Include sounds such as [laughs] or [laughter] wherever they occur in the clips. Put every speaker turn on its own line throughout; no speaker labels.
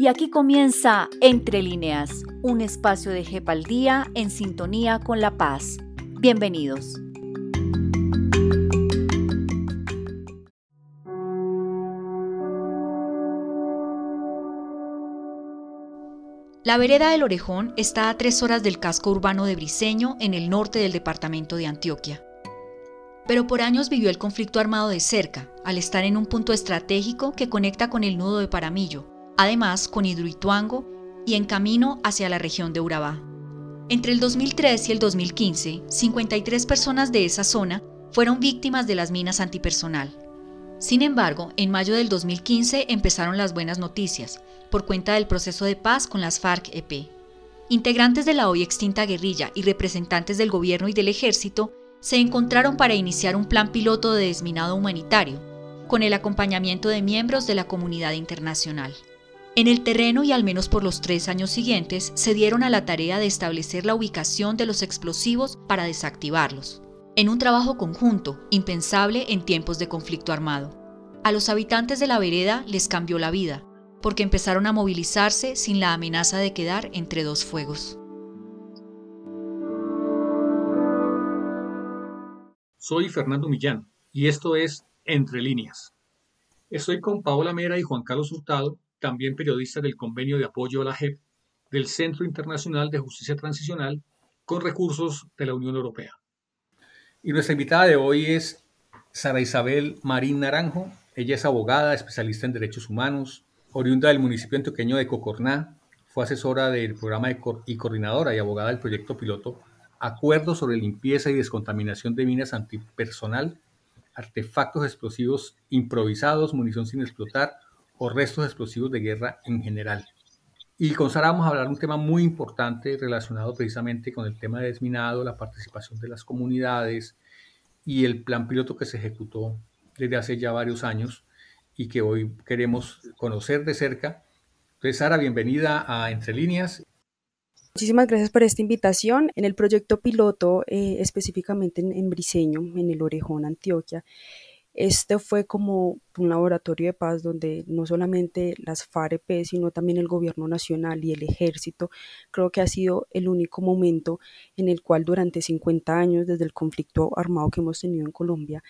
Y aquí comienza Entre líneas, un espacio de Jepaldía en sintonía con la paz. Bienvenidos. La vereda del Orejón está a tres horas del casco urbano de Briceño, en el norte del departamento de Antioquia. Pero por años vivió el conflicto armado de cerca, al estar en un punto estratégico que conecta con el nudo de Paramillo, además con Hidroituango y en camino hacia la región de Urabá. Entre el 2003 y el 2015, 53 personas de esa zona fueron víctimas de las minas antipersonal. Sin embargo, en mayo del 2015 empezaron las buenas noticias, por cuenta del proceso de paz con las FARC-EP. Integrantes de la hoy extinta guerrilla y representantes del gobierno y del ejército se encontraron para iniciar un plan piloto de desminado humanitario, con el acompañamiento de miembros de la comunidad internacional. En el terreno y al menos por los tres años siguientes se dieron a la tarea de establecer la ubicación de los explosivos para desactivarlos, en un trabajo conjunto, impensable en tiempos de conflicto armado. A los habitantes de la vereda les cambió la vida, porque empezaron a movilizarse sin la amenaza de quedar entre dos fuegos.
Soy Fernando Millán y esto es Entre líneas. Estoy con Paola Mera y Juan Carlos Hurtado, también periodistas del Convenio de Apoyo a la JEP del Centro Internacional de Justicia Transicional con recursos de la Unión Europea. Y nuestra invitada de hoy es Sara Isabel Marín Naranjo. Ella es abogada, especialista en derechos humanos, oriunda del municipio antioqueño de Cocorná, fue asesora del programa y coordinadora y abogada del proyecto piloto Acuerdo sobre limpieza y descontaminación de minas antipersonal, artefactos explosivos improvisados, munición sin explotar o restos explosivos de guerra en general. Y con Sara vamos a hablar de un tema muy importante relacionado precisamente con el tema de desminado, la participación de las comunidades y el plan piloto que se ejecutó desde hace ya varios años y que hoy queremos conocer de cerca. Entonces, Sara, bienvenida a Entre Líneas.
Muchísimas gracias por esta invitación. En el proyecto piloto, eh, específicamente en, Briseño, en el Orejón, Antioquia, este fue como un laboratorio de paz donde no solamente las FAREP, sino también el gobierno nacional y el ejército, creo que ha sido el único momento en el cual durante 50 años, desde el conflicto armado que hemos tenido en Colombia,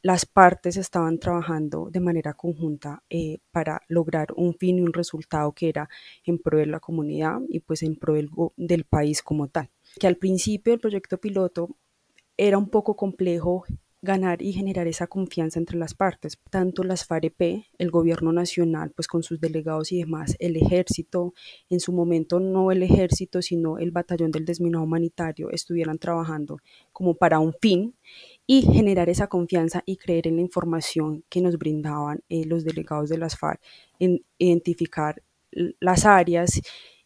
las partes estaban trabajando de manera conjunta eh, para lograr un fin y un resultado que era en pro de la comunidad y pues en pro del, del país como tal. Que al principio el proyecto piloto era un poco complejo ganar y generar esa confianza entre las partes, tanto las FAREP, el gobierno nacional, pues con sus delegados y demás, el ejército, en su momento no el ejército, sino el batallón del desminado humanitario, estuvieran trabajando como para un fin y generar esa confianza y creer en la información que nos brindaban eh, los delegados de las FARC, en identificar las áreas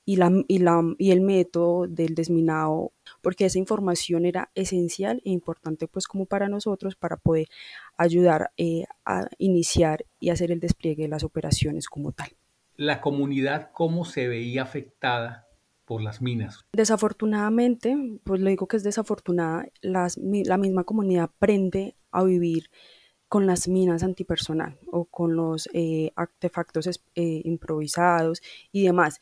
y, la, y, la, y el método del desminado porque esa información era esencial e importante pues como para nosotros para poder ayudar eh, a iniciar y hacer el despliegue de las operaciones como tal.
La comunidad, ¿cómo se veía afectada por las minas?
Desafortunadamente, pues lo digo que es desafortunada, las, la misma comunidad aprende a vivir con las minas antipersonal o con los eh, artefactos eh, improvisados y demás.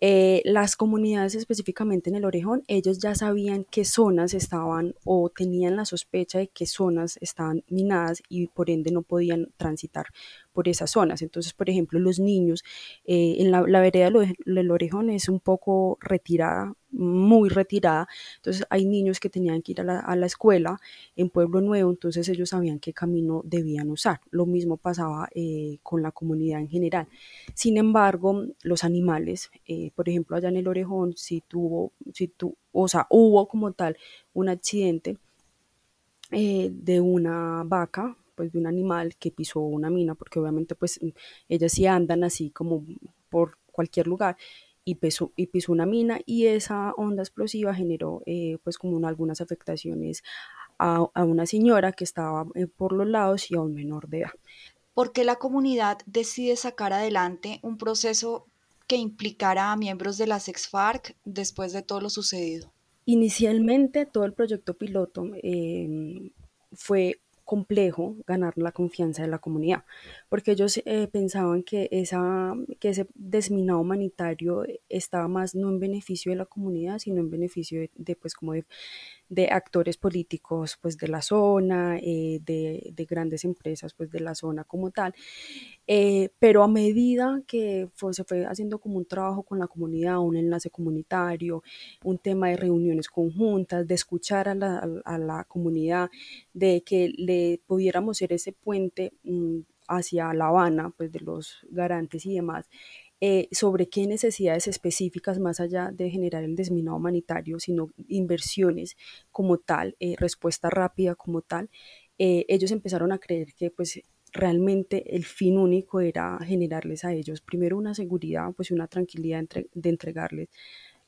Eh, las comunidades específicamente en el Orejón, ellos ya sabían qué zonas estaban o tenían la sospecha de qué zonas estaban minadas y por ende no podían transitar por esas zonas. Entonces, por ejemplo, los niños eh, en la, vereda del Orejón es un poco retirada, muy retirada. Entonces, hay niños que tenían que ir a la, escuela en Pueblo Nuevo, entonces ellos sabían qué camino debían usar. Lo mismo pasaba eh, con la comunidad en general. Sin embargo, los animales, eh, por ejemplo, allá en el Orejón, si tuvo, si tu, o sea, hubo como tal un accidente de una vaca pues de un animal que pisó una mina, porque obviamente pues ellas sí andan así como por cualquier lugar y pisó, y pisó una mina y esa onda explosiva generó eh, pues como algunas afectaciones a, una señora que estaba eh, por los lados y a un menor de edad.
¿Por qué la comunidad decide sacar adelante un proceso que implicara a miembros de las ex-FARC después de todo lo sucedido?
Inicialmente todo el proyecto piloto eh, fue complejo ganar la confianza de la comunidad, porque ellos eh, pensaban que, esa, que ese desminado humanitario estaba más no en beneficio de la comunidad, sino en beneficio de, pues como de, de, actores políticos pues de la zona, eh, de, de, grandes empresas pues de la zona como tal. Eh, pero a medida que se fue haciendo como un trabajo con la comunidad, un enlace comunitario, un tema de reuniones conjuntas, de escuchar a la, a la comunidad, de que le pudiéramos ser ese puente mm, hacia La Habana, pues de los garantes y demás, eh, sobre qué necesidades específicas, más allá de generar el desminado humanitario, sino inversiones como tal, eh, respuesta rápida como tal, eh, ellos empezaron a creer que pues realmente el fin único era generarles a ellos primero una seguridad, pues una tranquilidad de entregarles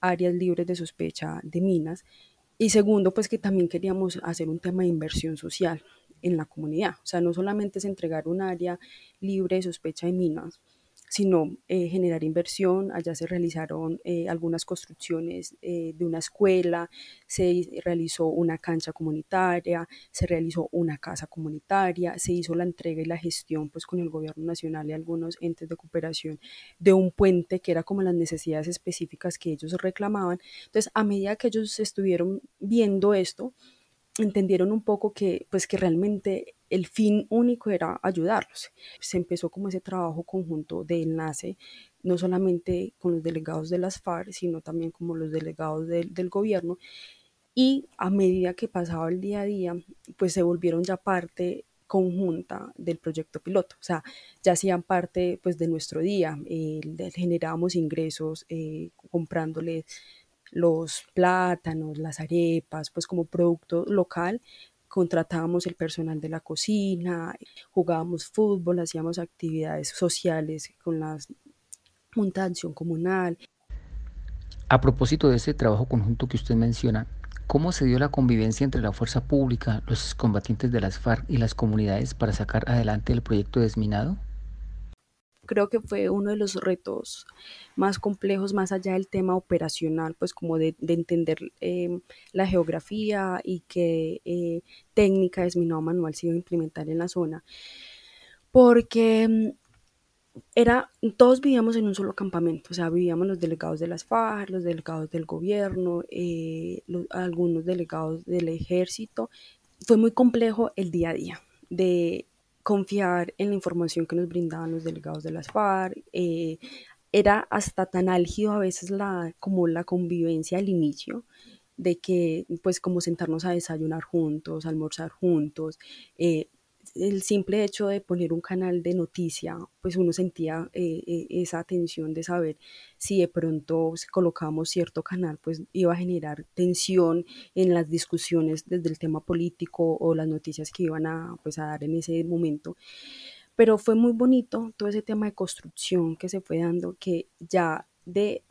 áreas libres de sospecha de minas y segundo, pues que también queríamos hacer un tema de inversión social en la comunidad. O sea, no solamente es entregar un área libre de sospecha de minas, sino eh, generar inversión. Allá se realizaron eh, algunas construcciones eh, de una escuela, se realizó una cancha comunitaria, se realizó una casa comunitaria, se hizo la entrega y la gestión pues con el gobierno nacional y algunos entes de cooperación de un puente que era como las necesidades específicas que ellos reclamaban. Entonces, a medida que ellos estuvieron viendo esto, entendieron un poco que pues que realmente el fin único era ayudarlos. Se empezó como ese trabajo conjunto de enlace, no solamente con los delegados de las FARC, sino también como los delegados del gobierno. Y a medida que pasaba el día a día, pues se volvieron ya parte conjunta del proyecto piloto, o sea, ya hacían parte pues de nuestro día, generábamos ingresos eh, comprándoles los plátanos, las arepas, pues como producto local contratábamos el personal de la cocina, jugábamos fútbol, hacíamos actividades sociales con la Junta de Acción Comunal.
A propósito de ese trabajo conjunto que usted menciona, ¿cómo se dio la convivencia entre la fuerza pública, los combatientes de las FARC y las comunidades para sacar adelante el proyecto desminado?
Creo que fue uno de los retos más complejos, más allá del tema operacional, pues como de, entender em, la geografía y qué eh, técnica de desminado manual se iba a implementar en la zona. Porque em, era, todos vivíamos en un solo campamento, o sea, vivíamos los delegados de las FARC, los delegados del gobierno, eh, algunos delegados del ejército. Fue muy complejo el día a día de confiar en la información que nos brindaban los delegados de las FARC. Eh, era hasta tan álgido a veces la, como la convivencia al inicio, de que pues como sentarnos a desayunar juntos, almorzar juntos, eh, el simple hecho de poner un canal de noticia, pues uno sentía eh, eh, esa tensión de saber si de pronto colocamos cierto canal, pues iba a generar tensión en las discusiones desde el tema político o las noticias que iban a, pues, a dar en ese momento. Pero fue muy bonito todo ese tema de construcción que se fue dando, que ya de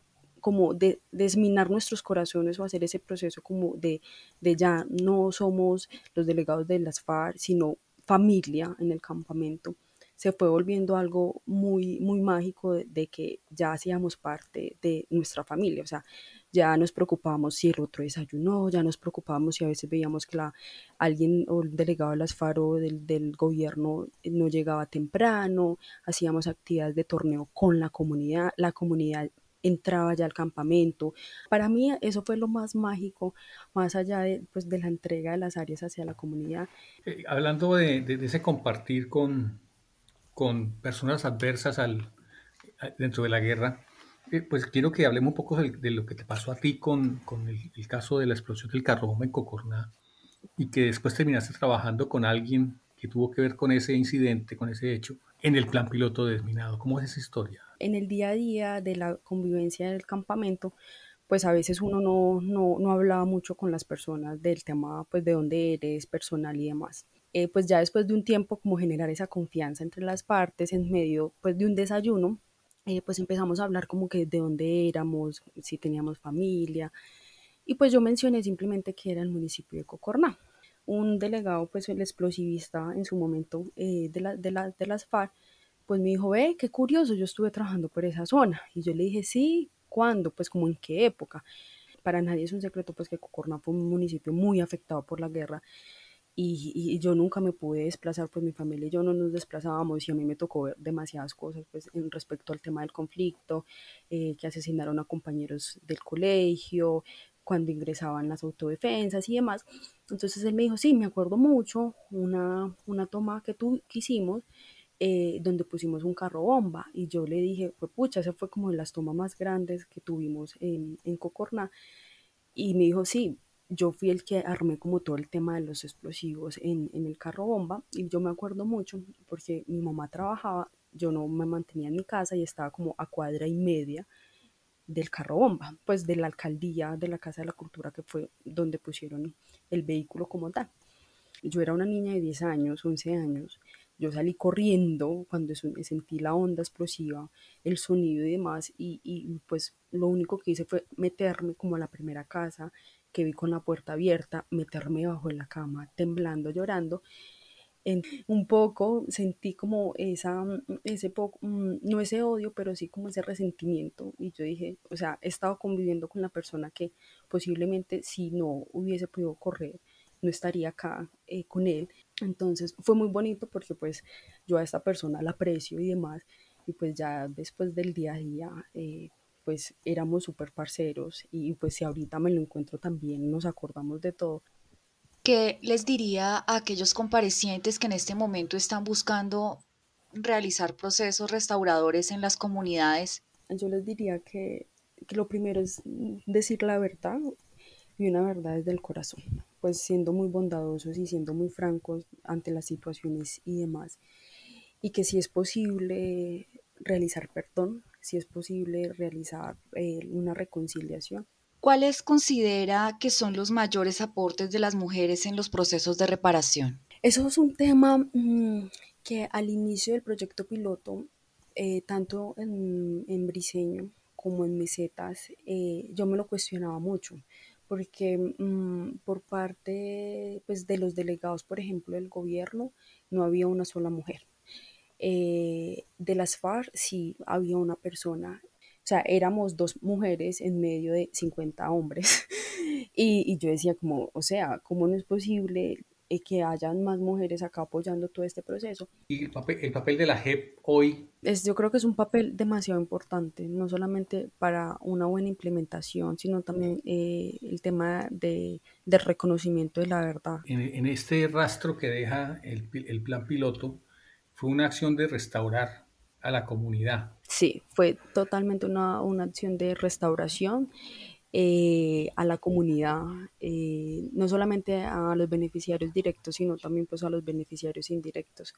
como de desminar nuestros corazones o hacer ese proceso como de, de ya no somos los delegados de las FARC, sino familia en el campamento, se fue volviendo algo muy, muy mágico de, que ya hacíamos parte de nuestra familia, o sea, ya nos preocupábamos si el otro desayunó, ya nos preocupábamos si a veces veíamos que la, alguien o el delegado de las FARO del, del gobierno no llegaba temprano, hacíamos actividades de torneo con la comunidad, la comunidad entraba ya al campamento. Para mí eso fue lo más mágico, más allá de, pues, de la entrega de las áreas hacia la comunidad.
Eh, hablando de, de, ese compartir con, con personas adversas al, dentro de la guerra, eh, pues quiero que hablemos un poco de, lo que te pasó a ti con, con el, el, caso de la explosión del carro en Cocorná y que después terminaste trabajando con alguien que tuvo que ver con ese incidente, con ese hecho, en el plan piloto desminado. ¿Cómo es esa historia?
en el día a día de la convivencia del campamento, pues a veces uno no, no, no hablaba mucho con las personas del tema, pues de dónde eres, personal y demás. Eh, pues ya después de un tiempo como generar esa confianza entre las partes en medio pues de un desayuno, eh, pues empezamos a hablar como que de dónde éramos, si teníamos familia, y pues yo mencioné simplemente que era el municipio de Cocorná. Un delegado, pues el explosivista en su momento eh, de, la, de, la, de las FARC, pues me dijo, ve, qué curioso, yo estuve trabajando por esa zona. Y yo le dije, sí, ¿cuándo? Pues como en qué época. Para nadie es un secreto, pues que Cocorná fue un municipio muy afectado por la guerra. y, yo nunca me pude desplazar, pues mi familia y yo no nos desplazábamos y a mí me tocó ver demasiadas cosas pues en respecto al tema del conflicto, eh, que asesinaron a compañeros del colegio, cuando ingresaban las autodefensas y demás. Entonces él me dijo, sí, me acuerdo mucho una, una toma que, tú, que hicimos eh, donde pusimos un carro bomba y yo le dije, pues pucha, esa fue como de las tomas más grandes que tuvimos en, en Cocorná y me dijo, sí, yo fui el que armé como todo el tema de los explosivos en, en, el carro bomba y yo me acuerdo mucho porque mi mamá trabajaba, yo no me mantenía en mi casa y estaba como a cuadra y media del carro bomba, pues de la alcaldía de la Casa de la Cultura que fue donde pusieron el vehículo como tal. Yo era una niña de 10 años, 11 años, yo salí corriendo cuando sentí la onda explosiva, el sonido y demás, y, y pues lo único que hice fue meterme como a la primera casa que vi con la puerta abierta, meterme bajo la cama, temblando, llorando. Un poco sentí como esa, ese poco, mm, no ese odio, pero sí como ese resentimiento. Y yo dije, o sea, he estado conviviendo con la persona que posiblemente si no hubiese podido correr, no estaría acá eh, con él. Entonces fue muy bonito porque pues yo a esta persona la aprecio y demás. Y pues ya después del día a día, eh, pues éramos súper parceros y pues si ahorita me lo encuentro también nos acordamos de todo.
¿Qué les diría a aquellos comparecientes que en este momento están buscando realizar procesos restauradores en las comunidades?
Yo les diría que, lo primero es decir la verdad y una verdad desde el corazón, pues siendo muy bondadosos y siendo muy francos ante las situaciones y demás. Y que si es posible realizar perdón, si es posible realizar eh, una reconciliación.
¿Cuáles considera que son los mayores aportes de las mujeres en los procesos de reparación?
Eso es un tema mm, que al inicio del proyecto piloto, eh, tanto en, en, Briseño como en Mesetas, eh, yo me lo cuestionaba mucho, porque mm, por parte pues, de los delegados, por ejemplo, del gobierno, no había una sola mujer. Eh, de las FARC sí había una persona, o sea, éramos dos mujeres en medio de 50 hombres. [laughs] y, yo decía como, o sea, ¿cómo no es posible eh, que hayan más mujeres acá apoyando todo este proceso?
¿Y el papel, el papel de la JEP hoy?
Es, yo creo que es un papel demasiado importante, no solamente para una buena implementación, sino también eh, el tema de, del reconocimiento de la verdad.
En, este rastro que deja el, el plan piloto, fue una acción de restaurar a la comunidad.
Sí, fue totalmente una, acción de restauración eh, a la comunidad, eh, no solamente a los beneficiarios directos, sino también pues a los beneficiarios indirectos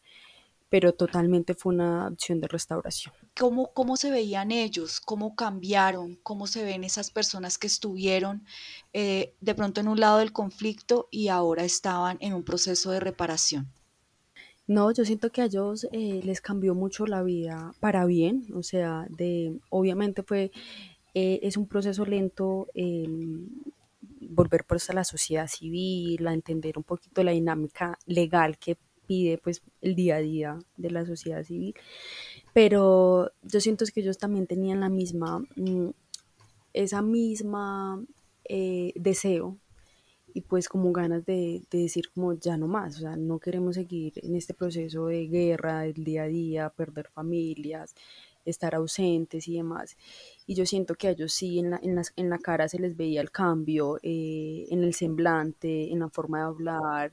pero totalmente fue una acción de restauración.
¿Cómo, ¿Cómo se veían ellos? ¿Cómo cambiaron? ¿Cómo se ven esas personas que estuvieron eh, de pronto en un lado del conflicto y ahora estaban en un proceso de reparación?
No, yo siento que a ellos eh, les cambió mucho la vida para bien, o sea, de, obviamente fue, eh, es un proceso lento em, volver pues a la sociedad civil, a entender un poquito la dinámica legal que pide pues el día a día de la sociedad civil, pero yo siento que ellos también tenían la misma, mm, esa misma eh, deseo y pues como ganas de, decir como ya no más, o sea, no queremos seguir en este proceso de guerra del día a día, perder familias, estar ausentes y demás. Y yo siento que a ellos sí en la, en en la cara se les veía el cambio, eh, en el semblante, en la forma de hablar.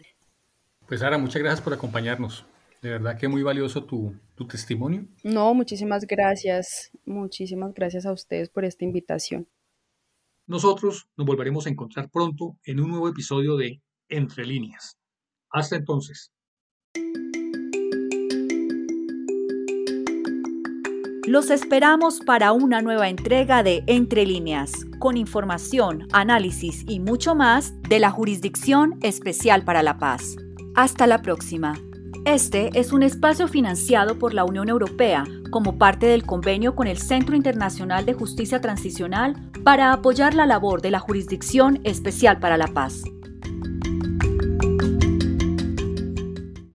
Pues Sara, muchas gracias por acompañarnos. De verdad que muy valioso tu, tu testimonio.
No, muchísimas gracias. Muchísimas gracias a ustedes por esta invitación.
Nosotros nos volveremos a encontrar pronto en un nuevo episodio de Entre líneas. Hasta entonces.
Los esperamos para una nueva entrega de Entre líneas, con información, análisis y mucho más de la Jurisdicción Especial para la Paz. Hasta la próxima. Este es un espacio financiado por la Unión Europea como parte del convenio con el Centro Internacional de Justicia Transicional para apoyar la labor de la Jurisdicción Especial para la Paz.